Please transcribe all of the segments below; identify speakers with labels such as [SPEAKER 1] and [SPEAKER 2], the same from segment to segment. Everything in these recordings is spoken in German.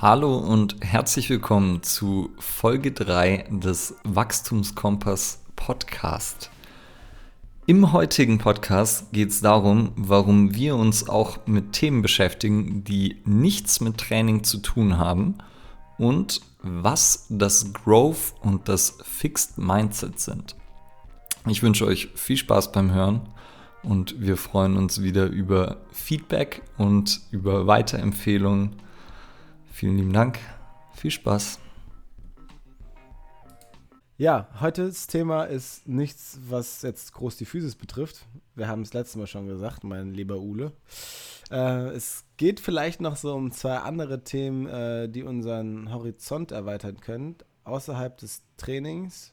[SPEAKER 1] Hallo und herzlich willkommen zu Folge 3 des Wachstumskompass Podcast. Im heutigen Podcast geht es darum, warum wir uns auch mit Themen beschäftigen, die nichts mit Training zu tun haben und was das Growth und das Fixed Mindset sind. Ich wünsche euch viel Spaß beim Hören und wir freuen uns wieder über Feedback und über Weiterempfehlungen Vielen lieben Dank. Viel Spaß.
[SPEAKER 2] Ja, heute das Thema ist nichts, was jetzt groß die Physis betrifft. Wir haben es letztes Mal schon gesagt, mein lieber Ule. Äh, es geht vielleicht noch so um zwei andere Themen, äh, die unseren Horizont erweitern können, außerhalb des Trainings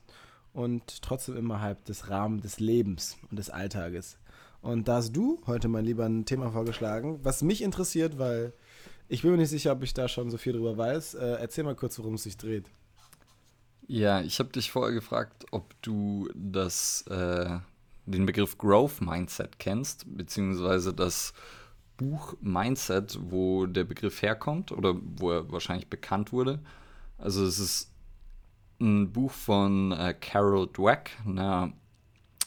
[SPEAKER 2] und trotzdem innerhalb des Rahmens des Lebens und des Alltages. Und da hast du heute, mein Lieber, ein Thema vorgeschlagen, was mich interessiert, weil ich bin mir nicht sicher, ob ich da schon so viel drüber weiß. Äh, erzähl mal kurz, worum es sich dreht.
[SPEAKER 1] Ja, ich habe dich vorher gefragt, ob du das, äh, den Begriff Growth Mindset kennst, beziehungsweise das Buch Mindset, wo der Begriff herkommt oder wo er wahrscheinlich bekannt wurde. Also es ist ein Buch von äh, Carol Dweck, einer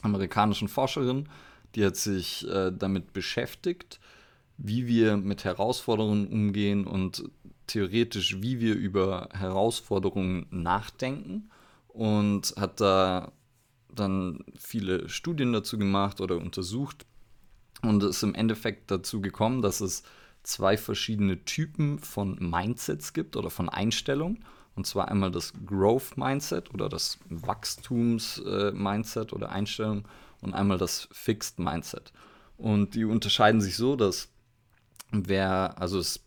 [SPEAKER 1] amerikanischen Forscherin, die hat sich äh, damit beschäftigt, wie wir mit Herausforderungen umgehen und theoretisch, wie wir über Herausforderungen nachdenken und hat da dann viele Studien dazu gemacht oder untersucht und ist im Endeffekt dazu gekommen, dass es zwei verschiedene Typen von Mindsets gibt oder von Einstellungen. Und zwar einmal das Growth Mindset oder das Wachstums-Mindset oder Einstellung und einmal das Fixed Mindset. Und die unterscheiden sich so, dass wer, also es,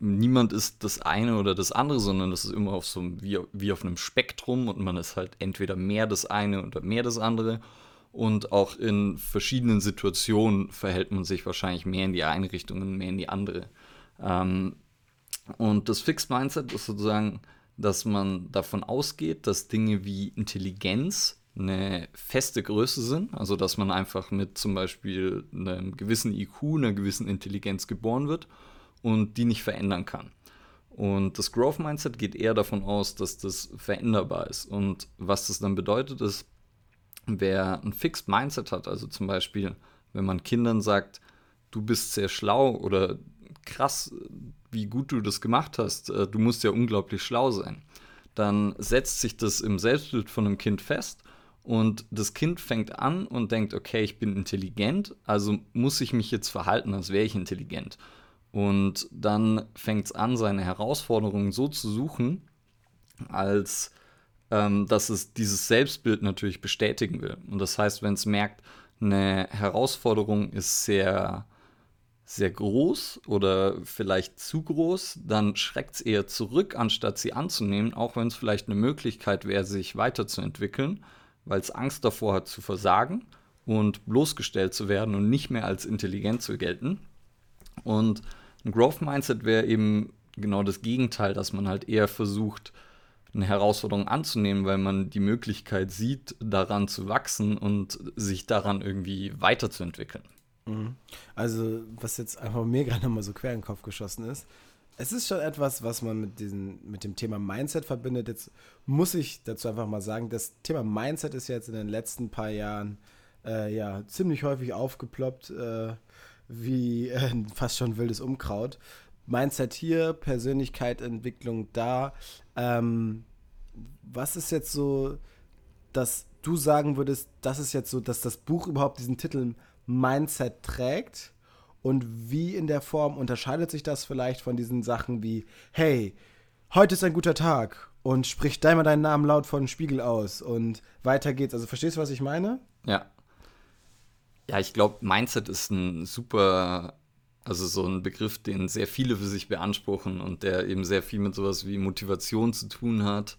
[SPEAKER 1] niemand ist das eine oder das andere, sondern das ist immer auf so wie, wie auf einem Spektrum und man ist halt entweder mehr das eine oder mehr das andere. Und auch in verschiedenen Situationen verhält man sich wahrscheinlich mehr in die eine Richtung und mehr in die andere. Ähm, und das Fixed Mindset ist sozusagen, dass man davon ausgeht, dass Dinge wie Intelligenz eine feste Größe sind, also dass man einfach mit zum Beispiel einem gewissen IQ, einer gewissen Intelligenz geboren wird und die nicht verändern kann. Und das Growth Mindset geht eher davon aus, dass das veränderbar ist. Und was das dann bedeutet, ist, wer ein Fixed Mindset hat, also zum Beispiel, wenn man Kindern sagt, du bist sehr schlau oder krass, wie gut du das gemacht hast, äh, du musst ja unglaublich schlau sein, dann setzt sich das im Selbstbild von einem Kind fest und das Kind fängt an und denkt, okay, ich bin intelligent, also muss ich mich jetzt verhalten, als wäre ich intelligent. Und dann fängt es an, seine Herausforderungen so zu suchen, als ähm, dass es dieses Selbstbild natürlich bestätigen will. Und das heißt, wenn es merkt, eine Herausforderung ist sehr, sehr groß oder vielleicht zu groß, dann schreckt es eher zurück, anstatt sie anzunehmen, auch wenn es vielleicht eine Möglichkeit wäre, sich weiterzuentwickeln weil es Angst davor hat zu versagen und bloßgestellt zu werden und nicht mehr als intelligent zu gelten. Und ein Growth Mindset wäre eben genau das Gegenteil, dass man halt eher versucht, eine Herausforderung anzunehmen, weil man die Möglichkeit sieht, daran zu wachsen und sich daran irgendwie weiterzuentwickeln.
[SPEAKER 2] Mhm. Also, was jetzt einfach mir gerade mal so quer in den Kopf geschossen ist, es ist schon etwas, was man mit, diesen, mit dem Thema Mindset verbindet. Jetzt muss ich dazu einfach mal sagen, das Thema Mindset ist jetzt in den letzten paar Jahren äh, ja ziemlich häufig aufgeploppt, äh, wie äh, fast schon wildes Unkraut. Mindset hier, Persönlichkeitsentwicklung da. Ähm, was ist jetzt so, dass du sagen würdest, das ist jetzt so, dass das Buch überhaupt diesen Titel Mindset trägt? Und wie in der Form unterscheidet sich das vielleicht von diesen Sachen wie, hey, heute ist ein guter Tag und sprich da mal deinen Namen laut von Spiegel aus und weiter geht's. Also verstehst du, was ich meine?
[SPEAKER 1] Ja. Ja, ich glaube, Mindset ist ein super, also so ein Begriff, den sehr viele für sich beanspruchen und der eben sehr viel mit sowas wie Motivation zu tun hat.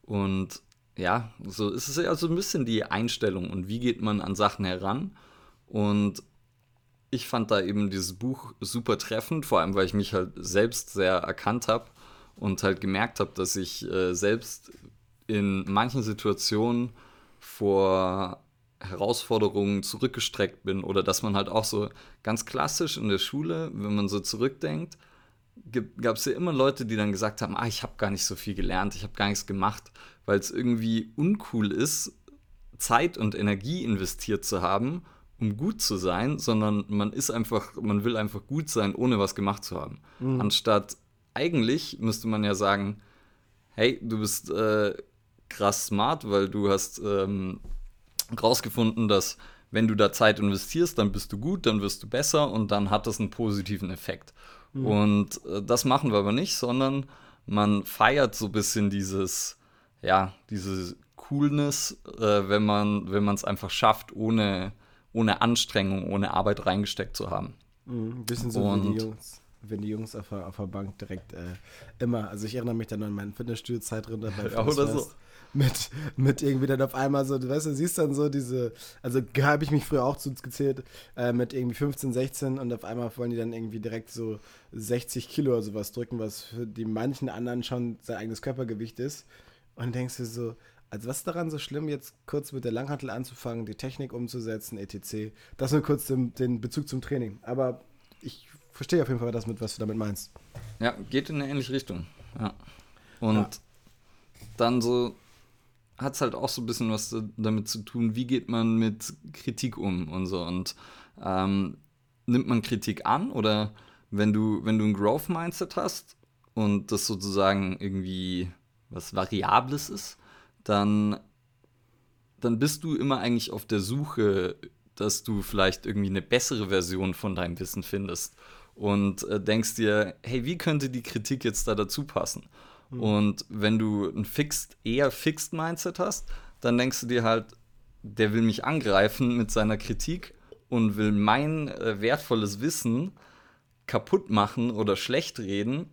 [SPEAKER 1] Und ja, so ist es ja so ein bisschen die Einstellung und wie geht man an Sachen heran. Und ich fand da eben dieses Buch super treffend, vor allem weil ich mich halt selbst sehr erkannt habe und halt gemerkt habe, dass ich äh, selbst in manchen Situationen vor Herausforderungen zurückgestreckt bin oder dass man halt auch so ganz klassisch in der Schule, wenn man so zurückdenkt, gab es ja immer Leute, die dann gesagt haben, ah, ich habe gar nicht so viel gelernt, ich habe gar nichts gemacht, weil es irgendwie uncool ist, Zeit und Energie investiert zu haben, um gut zu sein, sondern man ist einfach, man will einfach gut sein, ohne was gemacht zu haben. Mhm. Anstatt eigentlich müsste man ja sagen, hey, du bist äh, krass smart, weil du hast ähm, rausgefunden, dass wenn du da Zeit investierst, dann bist du gut, dann wirst du besser und dann hat das einen positiven Effekt. Mhm. Und äh, das machen wir aber nicht, sondern man feiert so ein bisschen dieses, ja, diese Coolness, äh, wenn man wenn es einfach schafft, ohne, ohne Anstrengung, ohne Arbeit reingesteckt zu haben.
[SPEAKER 2] Mhm, ein bisschen so und, wie die Jungs wenn die Jungs auf der, auf der Bank direkt äh, immer, also ich erinnere mich dann an meine Fitnessstudio-Zeit drin dabei. Ja, oder so mit, mit irgendwie dann auf einmal so, du weißt, du siehst dann so diese, also habe ich mich früher auch zugezählt, äh, mit irgendwie 15, 16 und auf einmal wollen die dann irgendwie direkt so 60 Kilo oder sowas drücken, was für die manchen anderen schon sein eigenes Körpergewicht ist. Und denkst du so, also was ist daran so schlimm, jetzt kurz mit der Langhantel anzufangen, die Technik umzusetzen, etc. Das nur kurz den, den Bezug zum Training. Aber ich verstehe auf jeden Fall das mit, was du damit meinst.
[SPEAKER 1] Ja, geht in eine ähnliche Richtung. Ja. Und ja. dann so hat es halt auch so ein bisschen was damit zu tun, wie geht man mit Kritik um und so. Und ähm, nimmt man Kritik an oder wenn du, wenn du ein Growth-Mindset hast und das sozusagen irgendwie was Variables ist, dann, dann bist du immer eigentlich auf der Suche, dass du vielleicht irgendwie eine bessere Version von deinem Wissen findest und äh, denkst dir, hey, wie könnte die Kritik jetzt da dazu passen? Mhm. Und wenn du ein fixed, eher Fixed Mindset hast, dann denkst du dir halt, der will mich angreifen mit seiner Kritik und will mein äh, wertvolles Wissen kaputt machen oder schlecht reden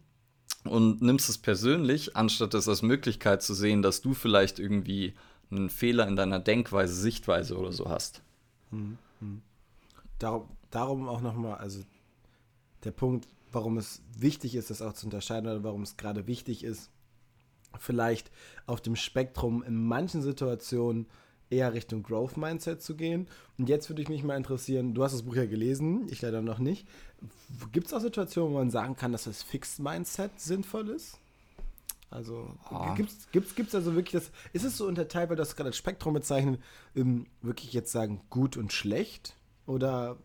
[SPEAKER 1] und nimmst es persönlich, anstatt es als Möglichkeit zu sehen, dass du vielleicht irgendwie einen Fehler in deiner Denkweise, Sichtweise oder so hast. Mhm.
[SPEAKER 2] Darum, darum auch nochmal, also der Punkt, warum es wichtig ist, das auch zu unterscheiden oder warum es gerade wichtig ist, vielleicht auf dem Spektrum in manchen Situationen eher Richtung Growth Mindset zu gehen. Und jetzt würde ich mich mal interessieren, du hast das Buch ja gelesen, ich leider noch nicht. Gibt es auch Situationen, wo man sagen kann, dass das Fixed Mindset sinnvoll ist? Also oh. gibt es also wirklich das, ist es so unterteilt, weil du das gerade als Spektrum bezeichnet, wirklich jetzt sagen gut und schlecht? Oder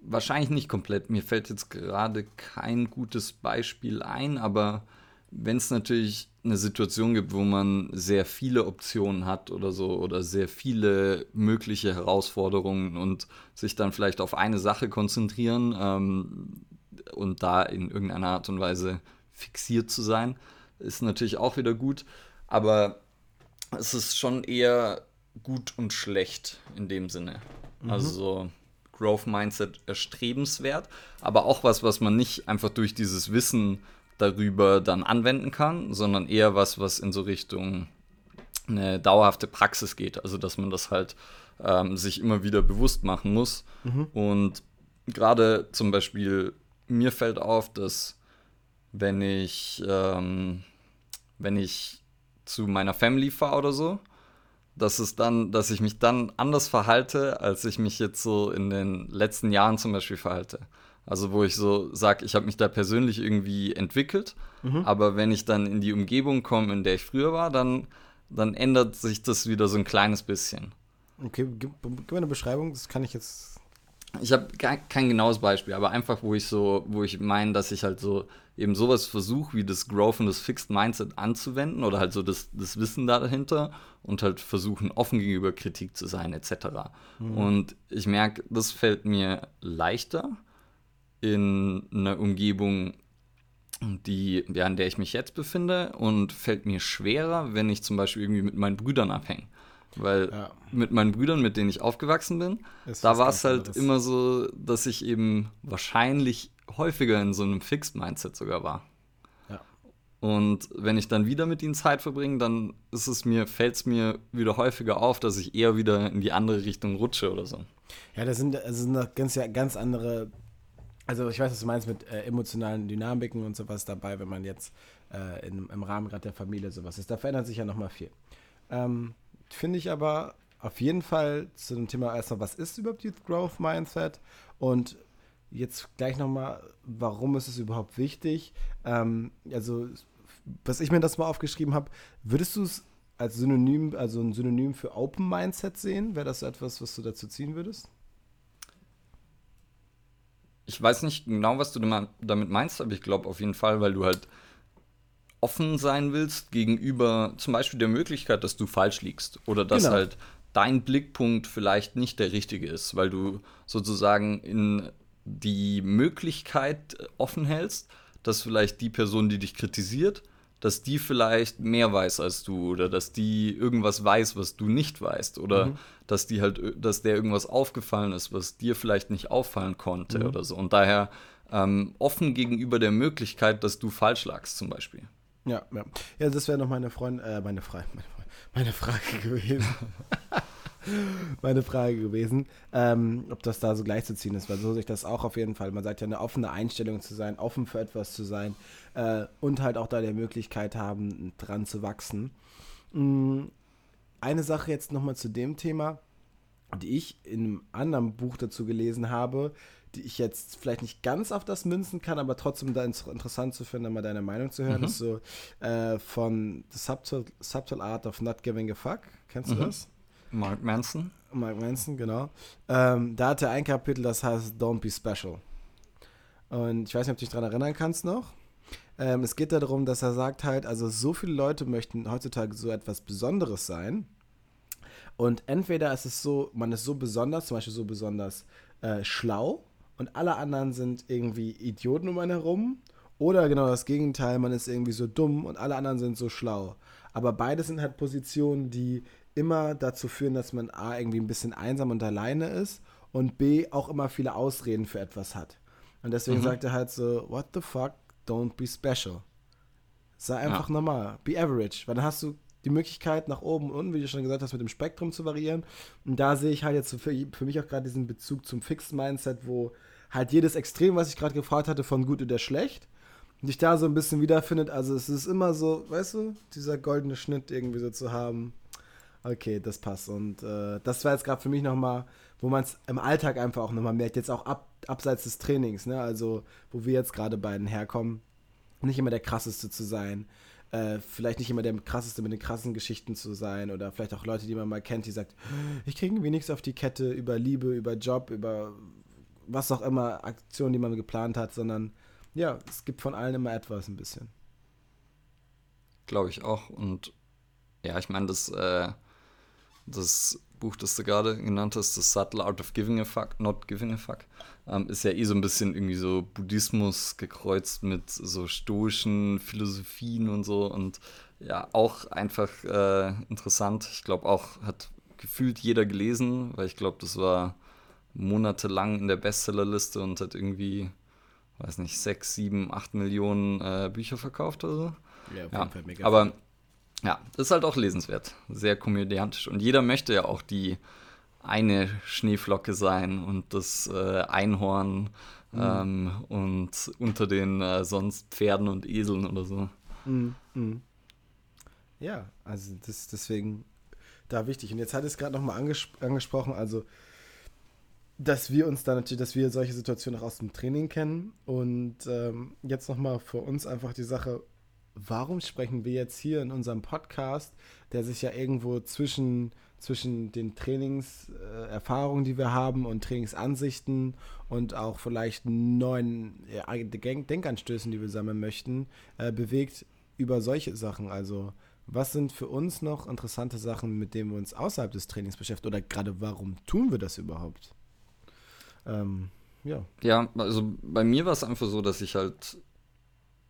[SPEAKER 1] wahrscheinlich nicht komplett. Mir fällt jetzt gerade kein gutes Beispiel ein, aber wenn es natürlich eine Situation gibt, wo man sehr viele Optionen hat oder so oder sehr viele mögliche Herausforderungen und sich dann vielleicht auf eine Sache konzentrieren ähm, und da in irgendeiner Art und Weise fixiert zu sein, ist natürlich auch wieder gut. Aber es ist schon eher gut und schlecht in dem Sinne. Mhm. Also Growth Mindset erstrebenswert, aber auch was, was man nicht einfach durch dieses Wissen darüber dann anwenden kann, sondern eher was, was in so Richtung eine dauerhafte Praxis geht. Also, dass man das halt ähm, sich immer wieder bewusst machen muss. Mhm. Und gerade zum Beispiel, mir fällt auf, dass wenn ich, ähm, wenn ich zu meiner Family fahre oder so, dass es dann, dass ich mich dann anders verhalte, als ich mich jetzt so in den letzten Jahren zum Beispiel verhalte. Also wo ich so sage, ich habe mich da persönlich irgendwie entwickelt, mhm. aber wenn ich dann in die Umgebung komme, in der ich früher war, dann, dann ändert sich das wieder so ein kleines bisschen.
[SPEAKER 2] Okay, gib, gib mir eine Beschreibung, das kann ich jetzt
[SPEAKER 1] ich habe kein genaues Beispiel, aber einfach, wo ich so, wo ich meine, dass ich halt so eben sowas versuche, wie das Growth und das Fixed Mindset anzuwenden oder halt so das, das Wissen dahinter und halt versuchen, offen gegenüber Kritik zu sein, etc. Mhm. Und ich merke, das fällt mir leichter in einer Umgebung, die, ja, in der ich mich jetzt befinde und fällt mir schwerer, wenn ich zum Beispiel irgendwie mit meinen Brüdern abhänge. Weil ja. mit meinen Brüdern, mit denen ich aufgewachsen bin, ist da war es halt anderes. immer so, dass ich eben wahrscheinlich häufiger in so einem Fixed-Mindset sogar war. Und wenn ich dann wieder mit ihnen Zeit verbringe, dann ist es mir, fällt es mir wieder häufiger auf, dass ich eher wieder in die andere Richtung rutsche oder so.
[SPEAKER 2] Ja, das sind, das sind ganz, ganz andere, also ich weiß, was du meinst mit äh, emotionalen Dynamiken und sowas dabei, wenn man jetzt äh, in, im Rahmen gerade der Familie sowas ist. Da verändert sich ja nochmal viel. Ähm, finde ich aber auf jeden Fall zu dem Thema erstmal, was ist überhaupt Youth Growth Mindset und jetzt gleich nochmal, warum ist es überhaupt wichtig? Ähm, also, was ich mir das mal aufgeschrieben habe, würdest du es als Synonym, also ein Synonym für Open Mindset sehen? Wäre das etwas, was du dazu ziehen würdest?
[SPEAKER 1] Ich weiß nicht genau, was du damit meinst, aber ich glaube auf jeden Fall, weil du halt offen sein willst gegenüber zum Beispiel der Möglichkeit, dass du falsch liegst oder dass genau. halt dein Blickpunkt vielleicht nicht der richtige ist, weil du sozusagen in die Möglichkeit offen hältst, dass vielleicht die Person, die dich kritisiert, dass die vielleicht mehr weiß als du oder dass die irgendwas weiß, was du nicht weißt oder mhm. dass die halt, dass der irgendwas aufgefallen ist, was dir vielleicht nicht auffallen konnte mhm. oder so. Und daher ähm, offen gegenüber der Möglichkeit, dass du falsch lagst zum Beispiel.
[SPEAKER 2] Ja, ja. Ja, das wäre noch meine Freundin, äh, meine, Frage, meine, meine Frage gewesen. meine Frage gewesen, ähm, ob das da so gleichzuziehen ist, weil so sehe ich das auch auf jeden Fall. Man sagt ja, eine offene Einstellung zu sein, offen für etwas zu sein äh, und halt auch da der Möglichkeit haben, dran zu wachsen. Mhm. Eine Sache jetzt nochmal zu dem Thema, die ich in einem anderen Buch dazu gelesen habe, die ich jetzt vielleicht nicht ganz auf das münzen kann, aber trotzdem da interessant zu finden, mal deine Meinung zu hören, mhm. ist so äh, von The Subtle, Subtle Art of Not Giving a Fuck. Kennst du mhm. das?
[SPEAKER 1] Mark Manson.
[SPEAKER 2] Mark Manson, genau. Ähm, da er ein Kapitel, das heißt Don't Be Special. Und ich weiß nicht, ob du dich daran erinnern kannst noch. Ähm, es geht darum, dass er sagt halt, also so viele Leute möchten heutzutage so etwas Besonderes sein. Und entweder ist es so, man ist so besonders, zum Beispiel so besonders äh, schlau und alle anderen sind irgendwie Idioten um einen herum. Oder genau das Gegenteil, man ist irgendwie so dumm und alle anderen sind so schlau. Aber beide sind halt Positionen, die immer dazu führen, dass man A, irgendwie ein bisschen einsam und alleine ist und B, auch immer viele Ausreden für etwas hat. Und deswegen mhm. sagt er halt so, what the fuck, don't be special. Sei einfach ja. normal, be average, weil dann hast du die Möglichkeit nach oben und unten, wie du schon gesagt hast, mit dem Spektrum zu variieren. Und da sehe ich halt jetzt für, für mich auch gerade diesen Bezug zum Fixed Mindset, wo halt jedes Extrem, was ich gerade gefragt hatte, von gut oder schlecht, sich da so ein bisschen wiederfindet. Also es ist immer so, weißt du, dieser goldene Schnitt irgendwie so zu haben. Okay, das passt. Und äh, das war jetzt gerade für mich nochmal, wo man es im Alltag einfach auch nochmal merkt, jetzt auch ab, abseits des Trainings, ne? Also, wo wir jetzt gerade beiden herkommen, nicht immer der krasseste zu sein. Äh, vielleicht nicht immer der krasseste mit den krassen Geschichten zu sein oder vielleicht auch Leute, die man mal kennt, die sagt, ich kriege irgendwie nichts auf die Kette über Liebe, über Job, über was auch immer, Aktionen, die man geplant hat, sondern ja, es gibt von allen immer etwas ein bisschen.
[SPEAKER 1] Glaube ich auch. Und ja, ich meine, das, äh, das Buch, das du gerade genannt hast, das Subtle Art of Giving a Fuck, Not Giving a Fuck, ähm, ist ja eh so ein bisschen irgendwie so Buddhismus gekreuzt mit so stoischen Philosophien und so. Und ja, auch einfach äh, interessant. Ich glaube auch, hat gefühlt jeder gelesen, weil ich glaube, das war monatelang in der Bestsellerliste und hat irgendwie, weiß nicht, sechs, sieben, acht Millionen äh, Bücher verkauft oder so. Ja, auf jeden Fall mega. Aber ja, das ist halt auch lesenswert. Sehr komödiantisch. Und jeder möchte ja auch die eine Schneeflocke sein und das äh, Einhorn mhm. ähm, und unter den äh, sonst Pferden und Eseln oder so. Mhm.
[SPEAKER 2] Mhm. Ja, also das deswegen da wichtig. Und jetzt hat es gerade nochmal anges angesprochen, also dass wir uns da natürlich, dass wir solche Situationen auch aus dem Training kennen. Und ähm, jetzt nochmal für uns einfach die Sache, warum sprechen wir jetzt hier in unserem Podcast, der sich ja irgendwo zwischen, zwischen den Trainingserfahrungen, äh, die wir haben und Trainingsansichten und auch vielleicht neuen Denkanstößen, die wir sammeln möchten, äh, bewegt über solche Sachen. Also was sind für uns noch interessante Sachen, mit denen wir uns außerhalb des Trainings beschäftigen oder gerade warum tun wir das überhaupt?
[SPEAKER 1] Ähm, ja. Ja, also bei mir war es einfach so, dass ich halt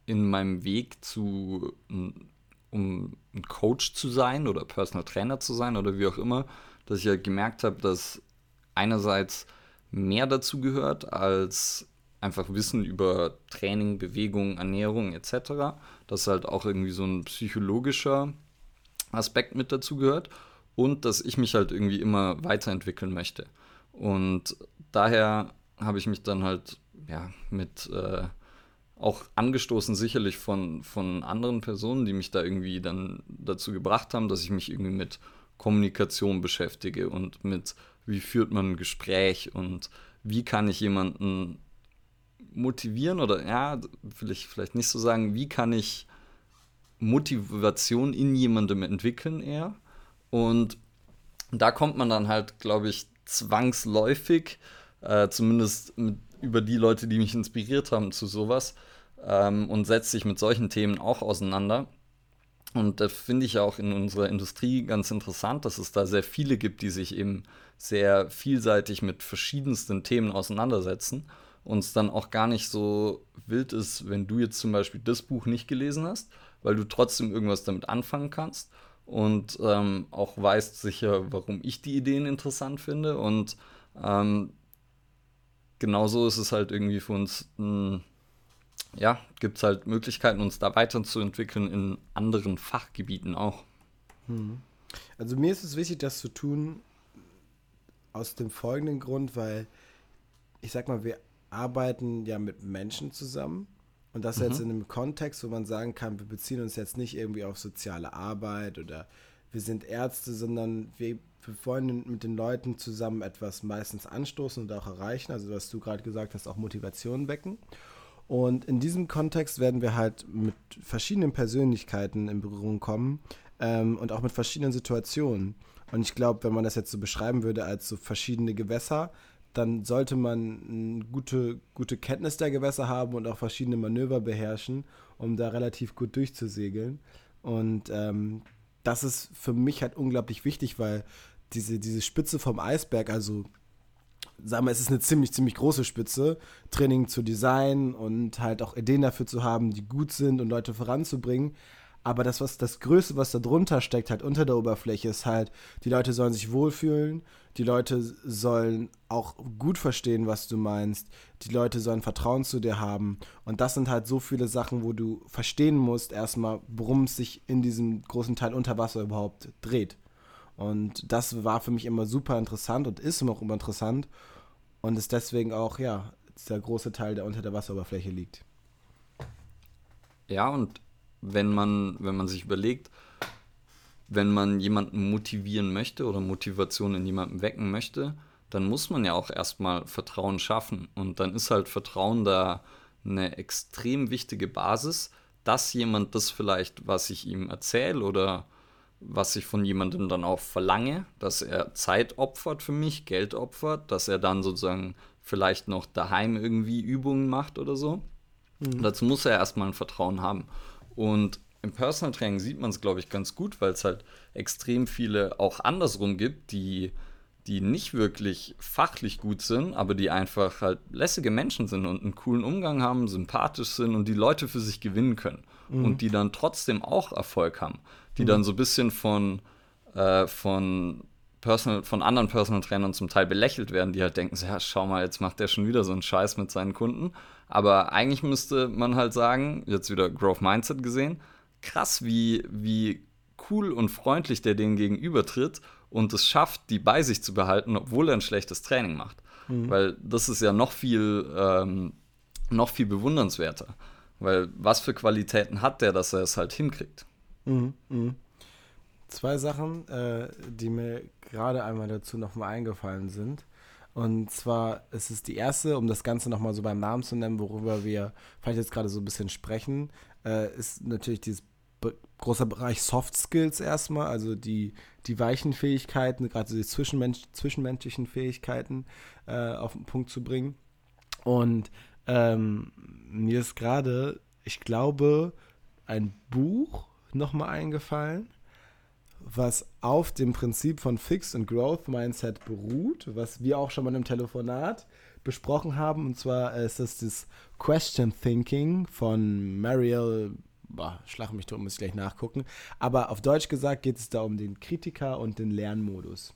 [SPEAKER 1] in meinem Weg zu, um ein Coach zu sein oder Personal Trainer zu sein oder wie auch immer, dass ich halt gemerkt habe, dass einerseits mehr dazu gehört als einfach Wissen über Training, Bewegung, Ernährung etc. Dass halt auch irgendwie so ein psychologischer Aspekt mit dazu gehört und dass ich mich halt irgendwie immer weiterentwickeln möchte. Und daher habe ich mich dann halt ja, mit äh, auch angestoßen, sicherlich von, von anderen Personen, die mich da irgendwie dann dazu gebracht haben, dass ich mich irgendwie mit Kommunikation beschäftige und mit, wie führt man ein Gespräch und wie kann ich jemanden motivieren oder ja, will ich vielleicht nicht so sagen, wie kann ich Motivation in jemandem entwickeln eher. Und da kommt man dann halt, glaube ich, zwangsläufig, äh, zumindest mit, über die Leute, die mich inspiriert haben zu sowas, ähm, und setzt sich mit solchen Themen auch auseinander. Und das finde ich auch in unserer Industrie ganz interessant, dass es da sehr viele gibt, die sich eben sehr vielseitig mit verschiedensten Themen auseinandersetzen und es dann auch gar nicht so wild ist, wenn du jetzt zum Beispiel das Buch nicht gelesen hast, weil du trotzdem irgendwas damit anfangen kannst und ähm, auch weißt sicher, warum ich die Ideen interessant finde und ähm, genauso ist es halt irgendwie für uns ein ja, gibt es halt Möglichkeiten, uns da weiterzuentwickeln in anderen Fachgebieten auch.
[SPEAKER 2] Hm. Also mir ist es wichtig, das zu tun aus dem folgenden Grund, weil ich sag mal, wir arbeiten ja mit Menschen zusammen und das mhm. jetzt in einem Kontext, wo man sagen kann, wir beziehen uns jetzt nicht irgendwie auf soziale Arbeit oder wir sind Ärzte, sondern wir, wir wollen mit den Leuten zusammen etwas meistens anstoßen und auch erreichen. Also was du gerade gesagt hast, auch Motivation wecken. Und in diesem Kontext werden wir halt mit verschiedenen Persönlichkeiten in Berührung kommen ähm, und auch mit verschiedenen Situationen. Und ich glaube, wenn man das jetzt so beschreiben würde als so verschiedene Gewässer, dann sollte man eine gute, gute Kenntnis der Gewässer haben und auch verschiedene Manöver beherrschen, um da relativ gut durchzusegeln. Und ähm, das ist für mich halt unglaublich wichtig, weil diese, diese Spitze vom Eisberg, also sagen wir, es ist eine ziemlich, ziemlich große Spitze, Training zu designen und halt auch Ideen dafür zu haben, die gut sind und Leute voranzubringen. Aber das, was das Größte, was da drunter steckt, halt unter der Oberfläche, ist halt, die Leute sollen sich wohlfühlen, die Leute sollen auch gut verstehen, was du meinst, die Leute sollen Vertrauen zu dir haben. Und das sind halt so viele Sachen, wo du verstehen musst, erstmal, worum es sich in diesem großen Teil unter Wasser überhaupt dreht. Und das war für mich immer super interessant und ist immer auch immer interessant und ist deswegen auch, ja, der große Teil, der unter der Wasseroberfläche liegt.
[SPEAKER 1] Ja, und wenn man, wenn man sich überlegt, wenn man jemanden motivieren möchte oder Motivation in jemandem wecken möchte, dann muss man ja auch erstmal Vertrauen schaffen. Und dann ist halt Vertrauen da eine extrem wichtige Basis, dass jemand das vielleicht, was ich ihm erzähle oder was ich von jemandem dann auch verlange, dass er Zeit opfert für mich, Geld opfert, dass er dann sozusagen vielleicht noch daheim irgendwie Übungen macht oder so. Mhm. Dazu muss er erstmal ein Vertrauen haben. Und im Personal Training sieht man es, glaube ich, ganz gut, weil es halt extrem viele auch andersrum gibt, die, die nicht wirklich fachlich gut sind, aber die einfach halt lässige Menschen sind und einen coolen Umgang haben, sympathisch sind und die Leute für sich gewinnen können. Mhm. Und die dann trotzdem auch Erfolg haben die mhm. dann so ein bisschen von, äh, von, Personal, von anderen Personal Trainern zum Teil belächelt werden, die halt denken, so, ja, schau mal, jetzt macht der schon wieder so einen Scheiß mit seinen Kunden. Aber eigentlich müsste man halt sagen, jetzt wieder Growth Mindset gesehen, krass, wie, wie cool und freundlich der denen gegenübertritt und es schafft, die bei sich zu behalten, obwohl er ein schlechtes Training macht. Mhm. Weil das ist ja noch viel, ähm, noch viel bewundernswerter. Weil was für Qualitäten hat der, dass er es halt hinkriegt? Mhm,
[SPEAKER 2] mh. Zwei Sachen, äh, die mir gerade einmal dazu nochmal eingefallen sind. Und zwar ist es die erste, um das Ganze nochmal so beim Namen zu nennen, worüber wir vielleicht jetzt gerade so ein bisschen sprechen, äh, ist natürlich dieses be große Bereich Soft Skills erstmal, also die, die weichen Fähigkeiten, gerade die zwischenmensch zwischenmenschlichen Fähigkeiten äh, auf den Punkt zu bringen. Und ähm, mir ist gerade, ich glaube, ein Buch nochmal eingefallen, was auf dem Prinzip von Fixed und Growth Mindset beruht, was wir auch schon mal im Telefonat besprochen haben. Und zwar ist das das Question Thinking von Mariel. Boah, schlag mich drum, muss ich gleich nachgucken. Aber auf Deutsch gesagt geht es da um den Kritiker und den Lernmodus.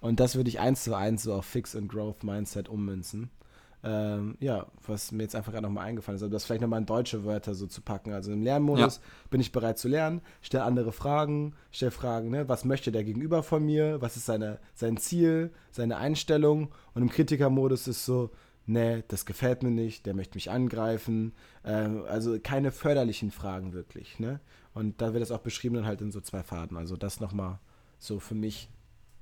[SPEAKER 2] Und das würde ich eins zu eins so auf Fix und Growth Mindset ummünzen ähm, ja, was mir jetzt einfach gerade nochmal eingefallen ist, aber das vielleicht nochmal in deutsche Wörter so zu packen. Also im Lernmodus ja. bin ich bereit zu lernen, stelle andere Fragen, stelle Fragen, ne, was möchte der Gegenüber von mir, was ist seine, sein Ziel, seine Einstellung und im Kritikermodus ist so, ne, das gefällt mir nicht, der möchte mich angreifen, ähm, also keine förderlichen Fragen wirklich, ne, und da wird das auch beschrieben dann halt in so zwei Faden, also das nochmal so für mich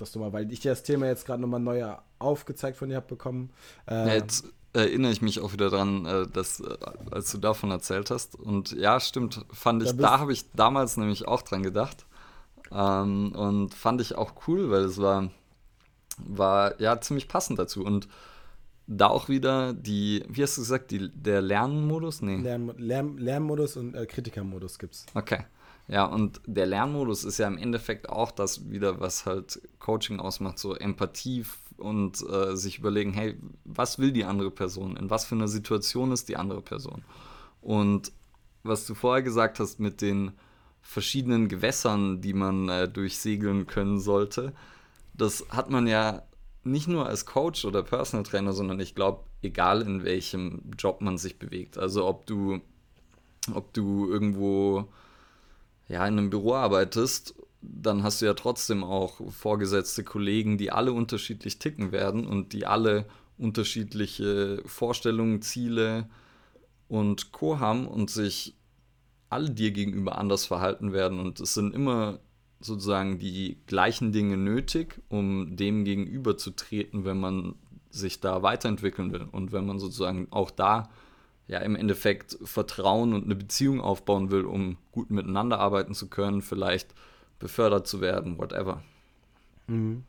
[SPEAKER 2] das nochmal, weil ich das Thema jetzt gerade nochmal neu aufgezeigt von dir habe bekommen.
[SPEAKER 1] Äh, ja, jetzt erinnere ich mich auch wieder dran, äh, dass, äh, als du davon erzählt hast. Und ja, stimmt, fand ich, da, da habe ich damals nämlich auch dran gedacht. Ähm, und fand ich auch cool, weil es war, war ja ziemlich passend dazu. Und da auch wieder die, wie hast du gesagt, die, der Lernmodus?
[SPEAKER 2] Nee. Lern, Lern, Lernmodus und äh, Kritikermodus gibt's.
[SPEAKER 1] Okay. Ja, und der Lernmodus ist ja im Endeffekt auch das wieder, was halt Coaching ausmacht, so Empathie und äh, sich überlegen, hey, was will die andere Person? In was für einer Situation ist die andere Person? Und was du vorher gesagt hast mit den verschiedenen Gewässern, die man äh, durchsegeln können sollte, das hat man ja nicht nur als Coach oder Personal Trainer, sondern ich glaube, egal in welchem Job man sich bewegt. Also ob du, ob du irgendwo ja, in einem Büro arbeitest, dann hast du ja trotzdem auch vorgesetzte Kollegen, die alle unterschiedlich ticken werden und die alle unterschiedliche Vorstellungen, Ziele und Co. haben und sich alle dir gegenüber anders verhalten werden. Und es sind immer sozusagen die gleichen Dinge nötig, um dem gegenüber zu treten, wenn man sich da weiterentwickeln will und wenn man sozusagen auch da ja im Endeffekt Vertrauen und eine Beziehung aufbauen will, um gut miteinander arbeiten zu können, vielleicht befördert zu werden, whatever. Mhm.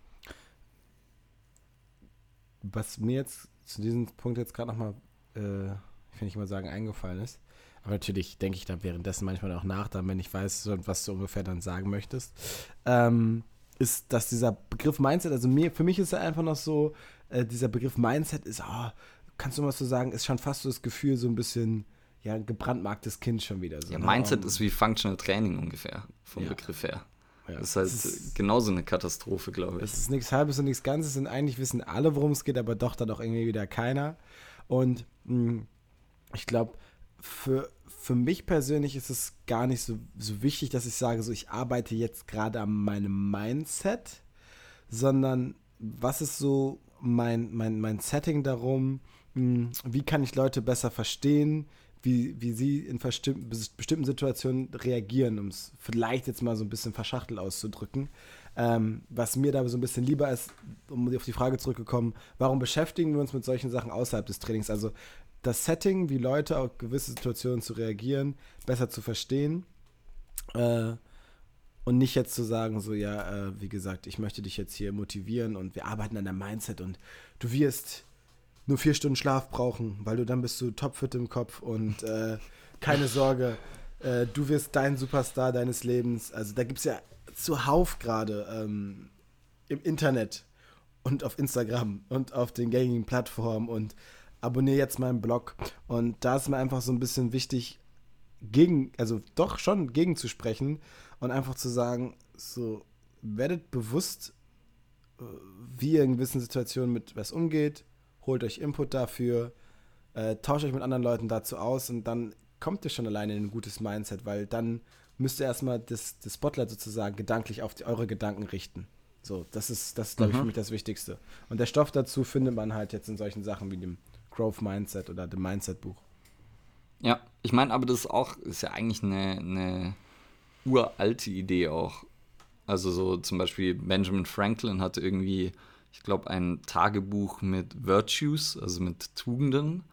[SPEAKER 2] Was mir jetzt zu diesem Punkt jetzt gerade nochmal, äh, ich will nicht mal sagen, eingefallen ist, aber natürlich denke ich dann währenddessen manchmal auch nach, dann, wenn ich weiß, was du ungefähr dann sagen möchtest, ähm, ist, dass dieser Begriff Mindset, also mir, für mich ist er einfach noch so, äh, dieser Begriff Mindset ist, oh, kannst du mal so sagen, ist schon fast so das Gefühl, so ein bisschen, ja, ein gebrandmarktes Kind schon wieder. So,
[SPEAKER 1] ja, ne? Mindset ist wie Functional Training ungefähr, vom ja. Begriff her. Ja. Das ist halt das ist, genauso eine Katastrophe, glaube ich.
[SPEAKER 2] Es ist nichts Halbes und nichts Ganzes und eigentlich wissen alle, worum es geht, aber doch dann auch irgendwie wieder keiner. Und mh, hm, ich glaube, für, für mich persönlich ist es gar nicht so, so wichtig, dass ich sage, so ich arbeite jetzt gerade an meinem Mindset, sondern was ist so mein, mein, mein Setting darum, wie kann ich Leute besser verstehen, wie, wie sie in bestimmten Situationen reagieren, um es vielleicht jetzt mal so ein bisschen verschachtelt auszudrücken. Ähm, was mir da so ein bisschen lieber ist, um auf die Frage zurückzukommen, warum beschäftigen wir uns mit solchen Sachen außerhalb des Trainings? Also das Setting, wie Leute auf gewisse Situationen zu reagieren, besser zu verstehen. Äh, und nicht jetzt zu sagen, so, ja, äh, wie gesagt, ich möchte dich jetzt hier motivieren und wir arbeiten an der Mindset und du wirst nur vier Stunden Schlaf brauchen, weil du dann bist du topfit im Kopf und äh, keine Sorge, äh, du wirst dein Superstar deines Lebens. Also da gibt es ja zuhauf gerade ähm, im Internet und auf Instagram und auf den gängigen Plattformen und abonniere jetzt meinen Blog. Und da ist mir einfach so ein bisschen wichtig, gegen, also doch schon gegenzusprechen und einfach zu sagen, so werdet bewusst, äh, wie ihr in gewissen Situationen mit was umgeht, holt euch Input dafür, äh, tauscht euch mit anderen Leuten dazu aus und dann kommt ihr schon alleine in ein gutes Mindset, weil dann müsst ihr erstmal das, das Spotlight sozusagen gedanklich auf die, eure Gedanken richten. So, das ist, das glaube ich, für mhm. mich das Wichtigste. Und der Stoff dazu findet man halt jetzt in solchen Sachen wie dem Growth Mindset oder dem Mindset-Buch.
[SPEAKER 1] Ja, ich meine, aber das ist auch, ist ja eigentlich eine, eine uralte Idee auch. Also so zum Beispiel Benjamin Franklin hatte irgendwie ich glaube, ein Tagebuch mit Virtues, also mit Tugenden